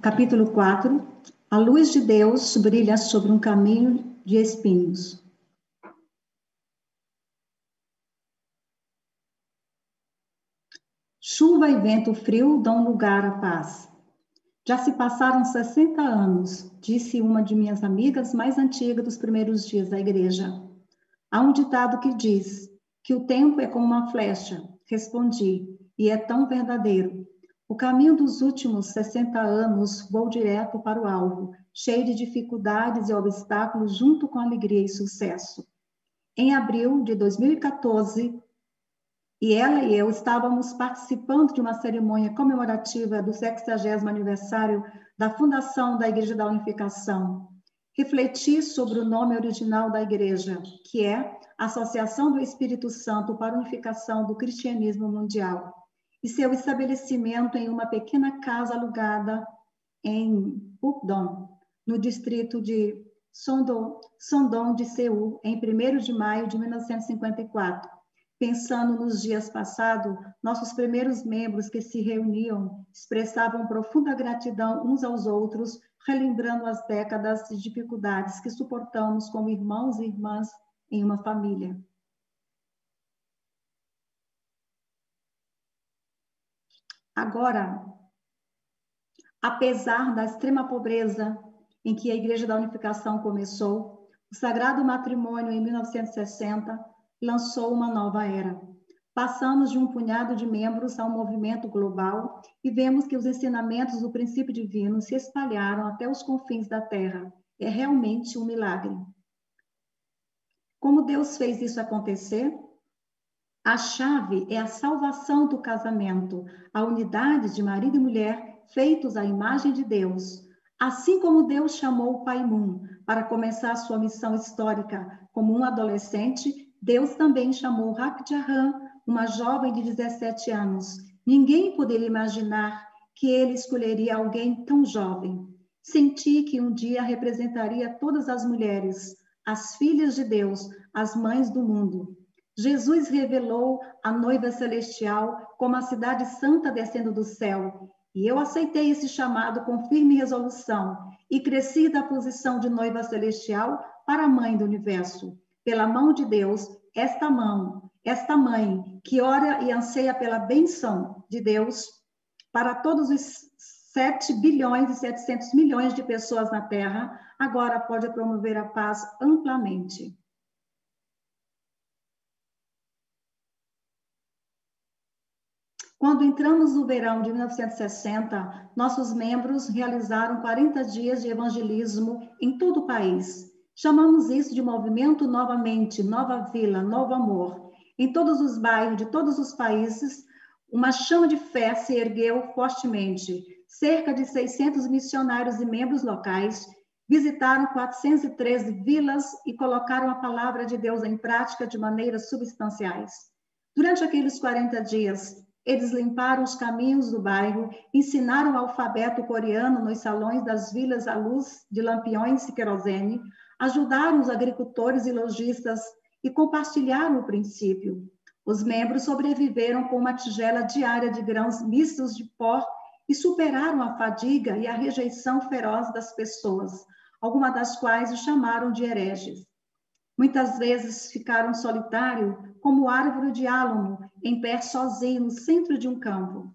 capítulo 4. A luz de Deus brilha sobre um caminho de espinhos. Chuva e vento frio dão lugar à paz. Já se passaram 60 anos, disse uma de minhas amigas mais antigas dos primeiros dias da igreja. Há um ditado que diz que o tempo é como uma flecha. Respondi, e é tão verdadeiro. O caminho dos últimos 60 anos vou direto para o alvo, cheio de dificuldades e obstáculos, junto com alegria e sucesso. Em abril de 2014, e ela e eu estávamos participando de uma cerimônia comemorativa do 60 aniversário da fundação da Igreja da Unificação. Refleti sobre o nome original da igreja, que é Associação do Espírito Santo para a Unificação do Cristianismo Mundial e seu estabelecimento em uma pequena casa alugada em Pukdong, no distrito de Sondong de Seul, em 1 de maio de 1954. Pensando nos dias passados, nossos primeiros membros que se reuniam expressavam profunda gratidão uns aos outros, relembrando as décadas de dificuldades que suportamos como irmãos e irmãs em uma família. Agora, apesar da extrema pobreza em que a Igreja da Unificação começou, o Sagrado Matrimônio, em 1960, lançou uma nova era. Passamos de um punhado de membros a um movimento global e vemos que os ensinamentos do princípio divino se espalharam até os confins da Terra. É realmente um milagre. Como Deus fez isso acontecer? A chave é a salvação do casamento, a unidade de marido e mulher feitos à imagem de Deus. Assim como Deus chamou o Pai Moon para começar sua missão histórica como um adolescente, Deus também chamou Rakjahan, uma jovem de 17 anos. Ninguém poderia imaginar que ele escolheria alguém tão jovem. Senti que um dia representaria todas as mulheres, as filhas de Deus, as mães do mundo. Jesus revelou a noiva celestial como a cidade santa descendo do céu. E eu aceitei esse chamado com firme resolução e cresci da posição de noiva celestial para a mãe do universo. Pela mão de Deus, esta mão, esta mãe que ora e anseia pela benção de Deus para todos os 7 bilhões e 700 milhões de pessoas na Terra, agora pode promover a paz amplamente. Quando entramos no verão de 1960, nossos membros realizaram 40 dias de evangelismo em todo o país. Chamamos isso de movimento Novamente, Nova Vila, Novo Amor. Em todos os bairros de todos os países, uma chama de fé se ergueu fortemente. Cerca de 600 missionários e membros locais visitaram 413 vilas e colocaram a palavra de Deus em prática de maneiras substanciais. Durante aqueles 40 dias, eles limparam os caminhos do bairro, ensinaram o alfabeto coreano nos salões das vilas à luz de lampiões e querosene, ajudaram os agricultores e lojistas e compartilharam o princípio. Os membros sobreviveram com uma tigela diária de grãos mistos de pó e superaram a fadiga e a rejeição feroz das pessoas, algumas das quais os chamaram de hereges. Muitas vezes ficaram solitários, como árvore de álamo, em pé sozinho no centro de um campo.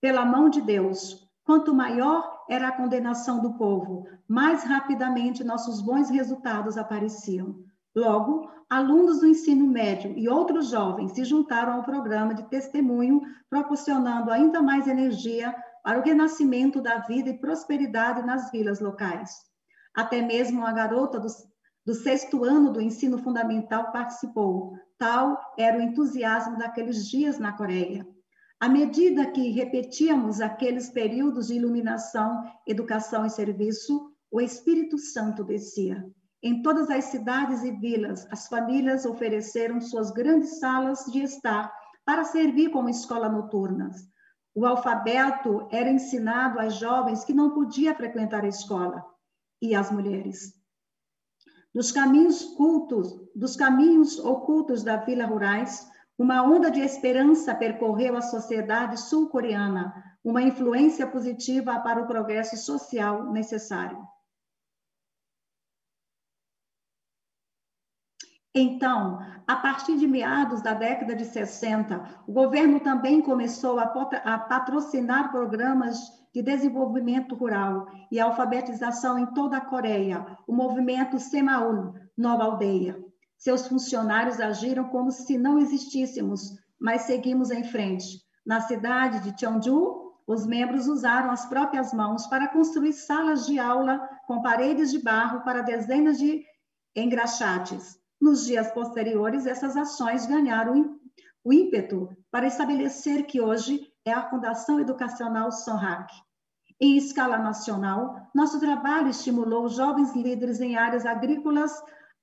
Pela mão de Deus, quanto maior era a condenação do povo, mais rapidamente nossos bons resultados apareciam. Logo, alunos do ensino médio e outros jovens se juntaram ao programa de testemunho, proporcionando ainda mais energia para o renascimento da vida e prosperidade nas vilas locais. Até mesmo a garota dos do sexto ano do ensino fundamental participou. Tal era o entusiasmo daqueles dias na Coreia. À medida que repetíamos aqueles períodos de iluminação, educação e serviço, o Espírito Santo descia. Em todas as cidades e vilas, as famílias ofereceram suas grandes salas de estar para servir como escola noturnas. O alfabeto era ensinado às jovens que não podiam frequentar a escola e às mulheres dos caminhos cultos, dos caminhos ocultos da Vila Rurais, uma onda de esperança percorreu a sociedade sul-coreana. uma influência positiva para o progresso social necessário. Então, a partir de meados da década de 60, o governo também começou a, patrocinar programas de desenvolvimento rural e alfabetização em toda a Coreia, o movimento Semaun, Nova Aldeia. Seus funcionários agiram como se não existíssemos, mas seguimos em frente. Na cidade de Cheongju, os membros usaram as próprias mãos para construir salas de aula com paredes de barro para dezenas de engraxates nos dias posteriores, essas ações ganharam o ímpeto para estabelecer que hoje é a Fundação Educacional Sonrac. Em escala nacional, nosso trabalho estimulou jovens líderes em áreas agrícolas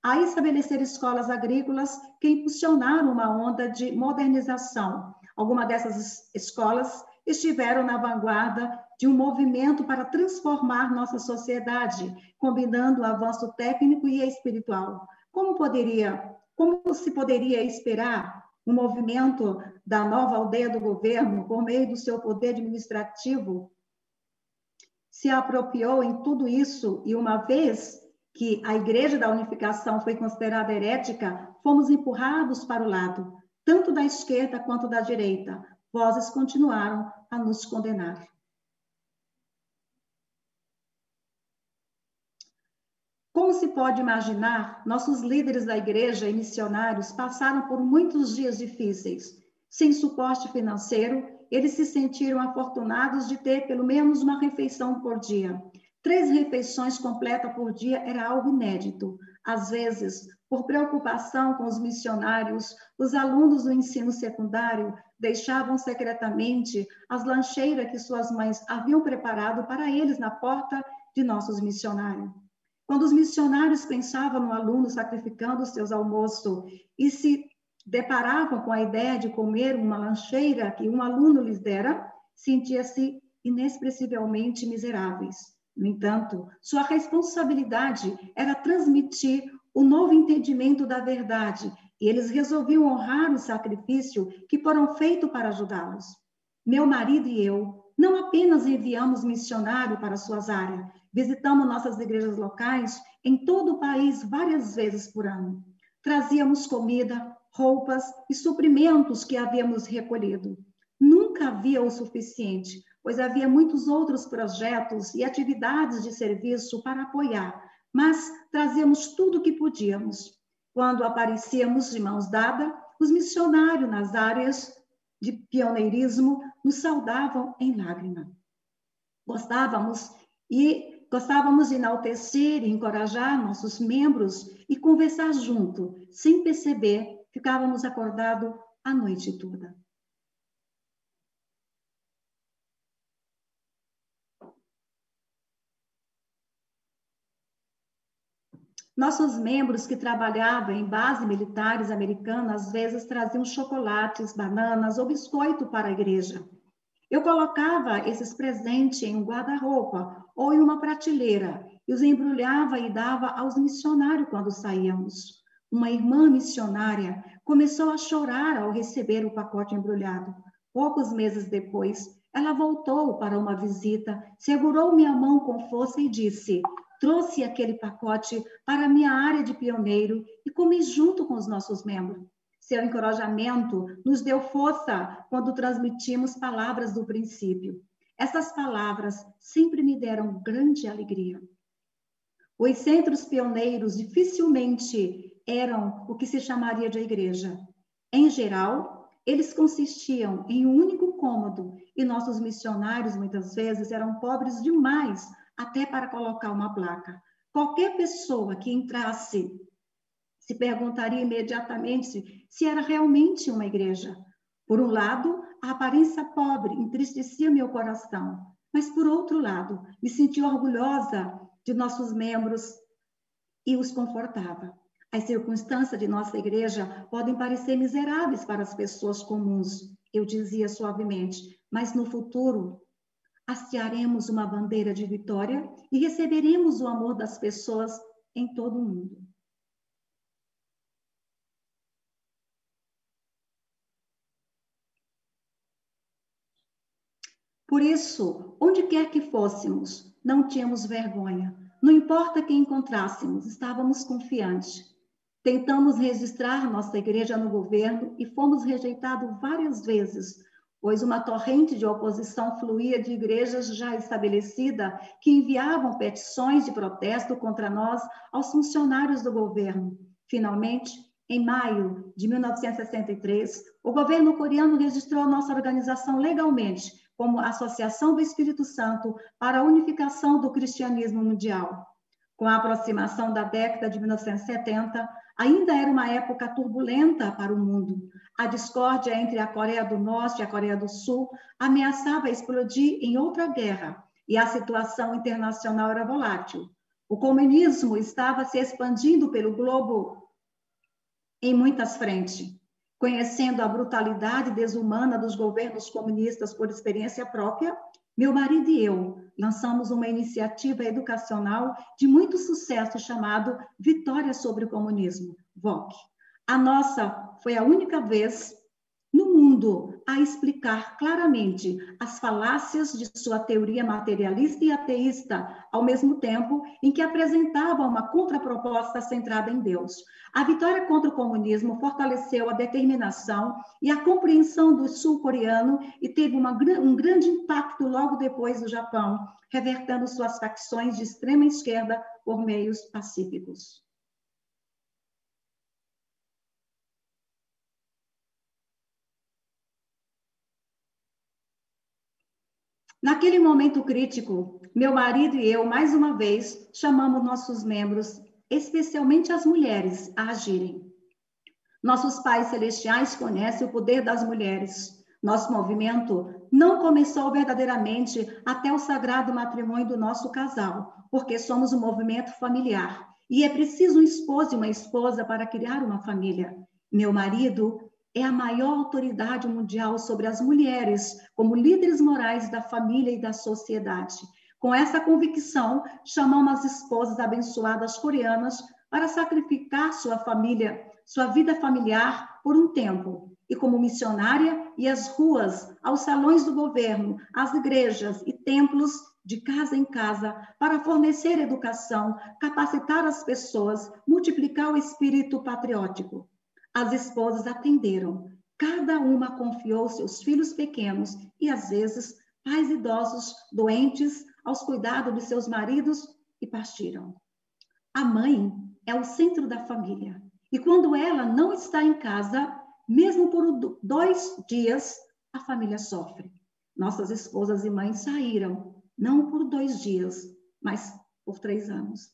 a estabelecer escolas agrícolas que impulsionaram uma onda de modernização. Algumas dessas escolas estiveram na vanguarda de um movimento para transformar nossa sociedade, combinando o avanço técnico e espiritual. Como poderia, como se poderia esperar um movimento da nova aldeia do governo, por meio do seu poder administrativo, se apropriou em tudo isso e uma vez que a Igreja da Unificação foi considerada herética, fomos empurrados para o lado, tanto da esquerda quanto da direita. Vozes continuaram a nos condenar. Como se pode imaginar, nossos líderes da igreja e missionários passaram por muitos dias difíceis. Sem suporte financeiro, eles se sentiram afortunados de ter pelo menos uma refeição por dia. Três refeições completas por dia era algo inédito. Às vezes, por preocupação com os missionários, os alunos do ensino secundário deixavam secretamente as lancheiras que suas mães haviam preparado para eles na porta de nossos missionários. Quando os missionários pensavam no aluno sacrificando seus almoços e se deparavam com a ideia de comer uma lancheira que um aluno lhes dera, sentia-se inexpressivelmente miseráveis. No entanto, sua responsabilidade era transmitir o novo entendimento da verdade e eles resolviam honrar o sacrifício que foram feito para ajudá-los. Meu marido e eu não apenas enviamos missionário para suas áreas, Visitamos nossas igrejas locais em todo o país várias vezes por ano. Trazíamos comida, roupas e suprimentos que havíamos recolhido. Nunca havia o suficiente, pois havia muitos outros projetos e atividades de serviço para apoiar, mas trazíamos tudo o que podíamos. Quando aparecíamos de mãos dadas, os missionários nas áreas de pioneirismo nos saudavam em lágrima. Gostávamos e Gostávamos de enaltecer e encorajar nossos membros e conversar junto. Sem perceber, ficávamos acordados a noite toda. Nossos membros que trabalhavam em bases militares americanas às vezes traziam chocolates, bananas ou biscoito para a igreja. Eu colocava esses presentes em um guarda-roupa ou em uma prateleira e os embrulhava e dava aos missionários quando saíamos. Uma irmã missionária começou a chorar ao receber o pacote embrulhado. Poucos meses depois, ela voltou para uma visita, segurou minha mão com força e disse: Trouxe aquele pacote para minha área de pioneiro e comi junto com os nossos membros. Seu encorajamento nos deu força quando transmitimos palavras do princípio. Essas palavras sempre me deram grande alegria. Os centros pioneiros dificilmente eram o que se chamaria de igreja. Em geral, eles consistiam em um único cômodo e nossos missionários muitas vezes eram pobres demais até para colocar uma placa. Qualquer pessoa que entrasse se perguntaria imediatamente se era realmente uma igreja. Por um lado, a aparência pobre entristecia meu coração, mas por outro lado, me sentia orgulhosa de nossos membros e os confortava. As circunstâncias de nossa igreja podem parecer miseráveis para as pessoas comuns, eu dizia suavemente, mas no futuro hastearemos uma bandeira de vitória e receberemos o amor das pessoas em todo o mundo. Por isso, onde quer que fôssemos, não tínhamos vergonha. Não importa quem encontrássemos, estávamos confiantes. Tentamos registrar nossa igreja no governo e fomos rejeitados várias vezes, pois uma torrente de oposição fluía de igrejas já estabelecidas que enviavam petições de protesto contra nós aos funcionários do governo. Finalmente, em maio de 1963, o governo coreano registrou nossa organização legalmente como Associação do Espírito Santo para a Unificação do Cristianismo Mundial. Com a aproximação da década de 1970, ainda era uma época turbulenta para o mundo. A discórdia entre a Coreia do Norte e a Coreia do Sul ameaçava explodir em outra guerra e a situação internacional era volátil. O comunismo estava se expandindo pelo globo em muitas frentes conhecendo a brutalidade desumana dos governos comunistas por experiência própria, meu marido e eu lançamos uma iniciativa educacional de muito sucesso chamado Vitória sobre o Comunismo, VOC. A nossa foi a única vez no mundo a explicar claramente as falácias de sua teoria materialista e ateísta, ao mesmo tempo em que apresentava uma contraproposta centrada em Deus. A vitória contra o comunismo fortaleceu a determinação e a compreensão do sul-coreano e teve uma, um grande impacto logo depois do Japão, revertendo suas facções de extrema esquerda por meios pacíficos. Naquele momento crítico, meu marido e eu, mais uma vez, chamamos nossos membros, especialmente as mulheres, a agirem. Nossos pais celestiais conhecem o poder das mulheres. Nosso movimento não começou verdadeiramente até o sagrado matrimônio do nosso casal, porque somos um movimento familiar e é preciso um esposo e uma esposa para criar uma família. Meu marido é a maior autoridade mundial sobre as mulheres como líderes morais da família e da sociedade. Com essa convicção, chamamos as esposas abençoadas coreanas para sacrificar sua família, sua vida familiar por um tempo, e como missionária e as ruas, aos salões do governo, às igrejas e templos de casa em casa para fornecer educação, capacitar as pessoas, multiplicar o espírito patriótico. As esposas atenderam. Cada uma confiou seus filhos pequenos e, às vezes, pais idosos doentes aos cuidados de seus maridos e partiram. A mãe é o centro da família. E quando ela não está em casa, mesmo por dois dias, a família sofre. Nossas esposas e mães saíram, não por dois dias, mas por três anos.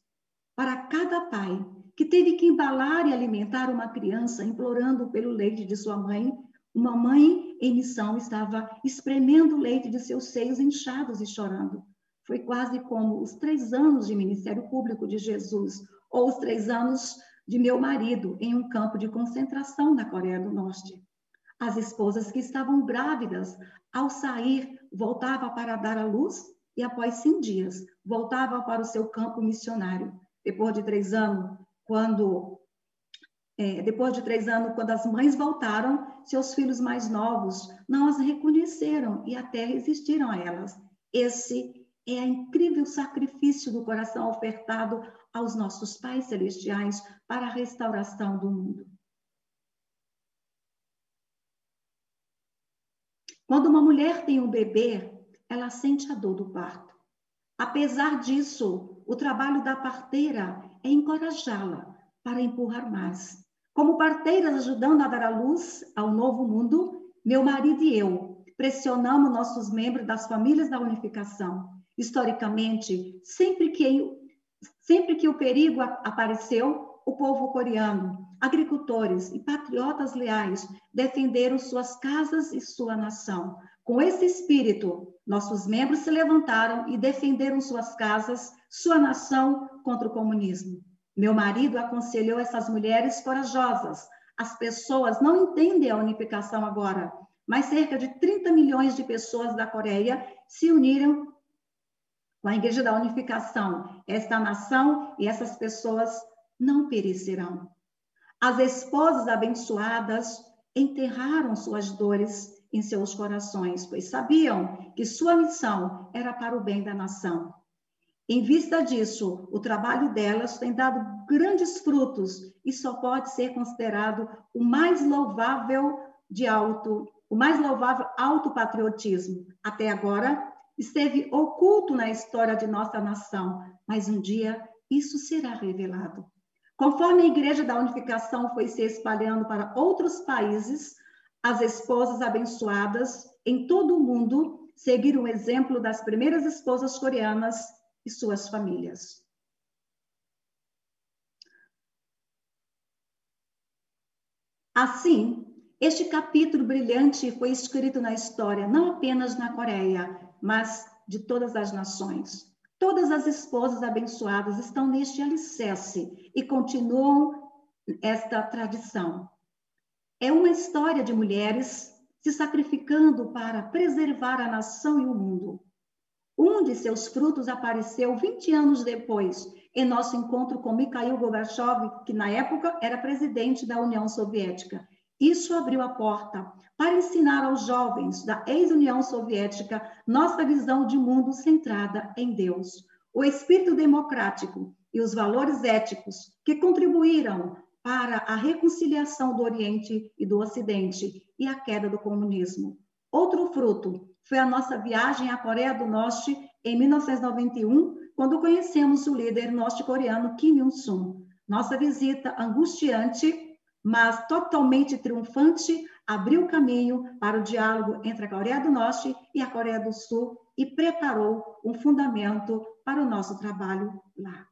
Para cada pai, que teve que embalar e alimentar uma criança, implorando pelo leite de sua mãe. Uma mãe em missão estava espremendo o leite de seus seios inchados e chorando. Foi quase como os três anos de ministério público de Jesus, ou os três anos de meu marido em um campo de concentração na Coreia do Norte. As esposas que estavam grávidas, ao sair, voltavam para dar à luz e, após 100 dias, voltavam para o seu campo missionário. Depois de três anos, quando, é, depois de três anos, quando as mães voltaram, seus filhos mais novos não as reconheceram e até resistiram a elas. Esse é o incrível sacrifício do coração ofertado aos nossos pais celestiais para a restauração do mundo. Quando uma mulher tem um bebê, ela sente a dor do parto. Apesar disso, o trabalho da parteira é encorajá-la para empurrar mais. Como parteiras ajudando a dar a luz ao novo mundo, meu marido e eu pressionamos nossos membros das famílias da unificação. Historicamente, sempre que, sempre que o perigo apareceu, o povo coreano, agricultores e patriotas leais defenderam suas casas e sua nação. Com esse espírito, nossos membros se levantaram e defenderam suas casas, sua nação contra o comunismo. Meu marido aconselhou essas mulheres corajosas. As pessoas não entendem a unificação agora, mas cerca de 30 milhões de pessoas da Coreia se uniram com a Igreja da Unificação. Esta nação e essas pessoas não perecerão. As esposas abençoadas enterraram suas dores em seus corações, pois sabiam que sua missão era para o bem da nação. Em vista disso, o trabalho delas tem dado grandes frutos e só pode ser considerado o mais louvável de alto, o mais louvável autopatriotismo. Até agora, esteve oculto na história de nossa nação, mas um dia isso será revelado. Conforme a Igreja da Unificação foi se espalhando para outros países, as esposas abençoadas em todo o mundo seguiram o exemplo das primeiras esposas coreanas e suas famílias. Assim, este capítulo brilhante foi escrito na história, não apenas na Coreia, mas de todas as nações. Todas as esposas abençoadas estão neste alicerce e continuam esta tradição. É uma história de mulheres se sacrificando para preservar a nação e o mundo. Um de seus frutos apareceu 20 anos depois, em nosso encontro com Mikhail Gorbachev, que na época era presidente da União Soviética. Isso abriu a porta para ensinar aos jovens da ex-União Soviética nossa visão de mundo centrada em Deus, o espírito democrático e os valores éticos que contribuíram para a reconciliação do Oriente e do Ocidente e a queda do comunismo. Outro fruto foi a nossa viagem à Coreia do Norte em 1991, quando conhecemos o líder norte-coreano Kim Il-sung. Nossa visita angustiante, mas totalmente triunfante, abriu caminho para o diálogo entre a Coreia do Norte e a Coreia do Sul e preparou um fundamento para o nosso trabalho lá.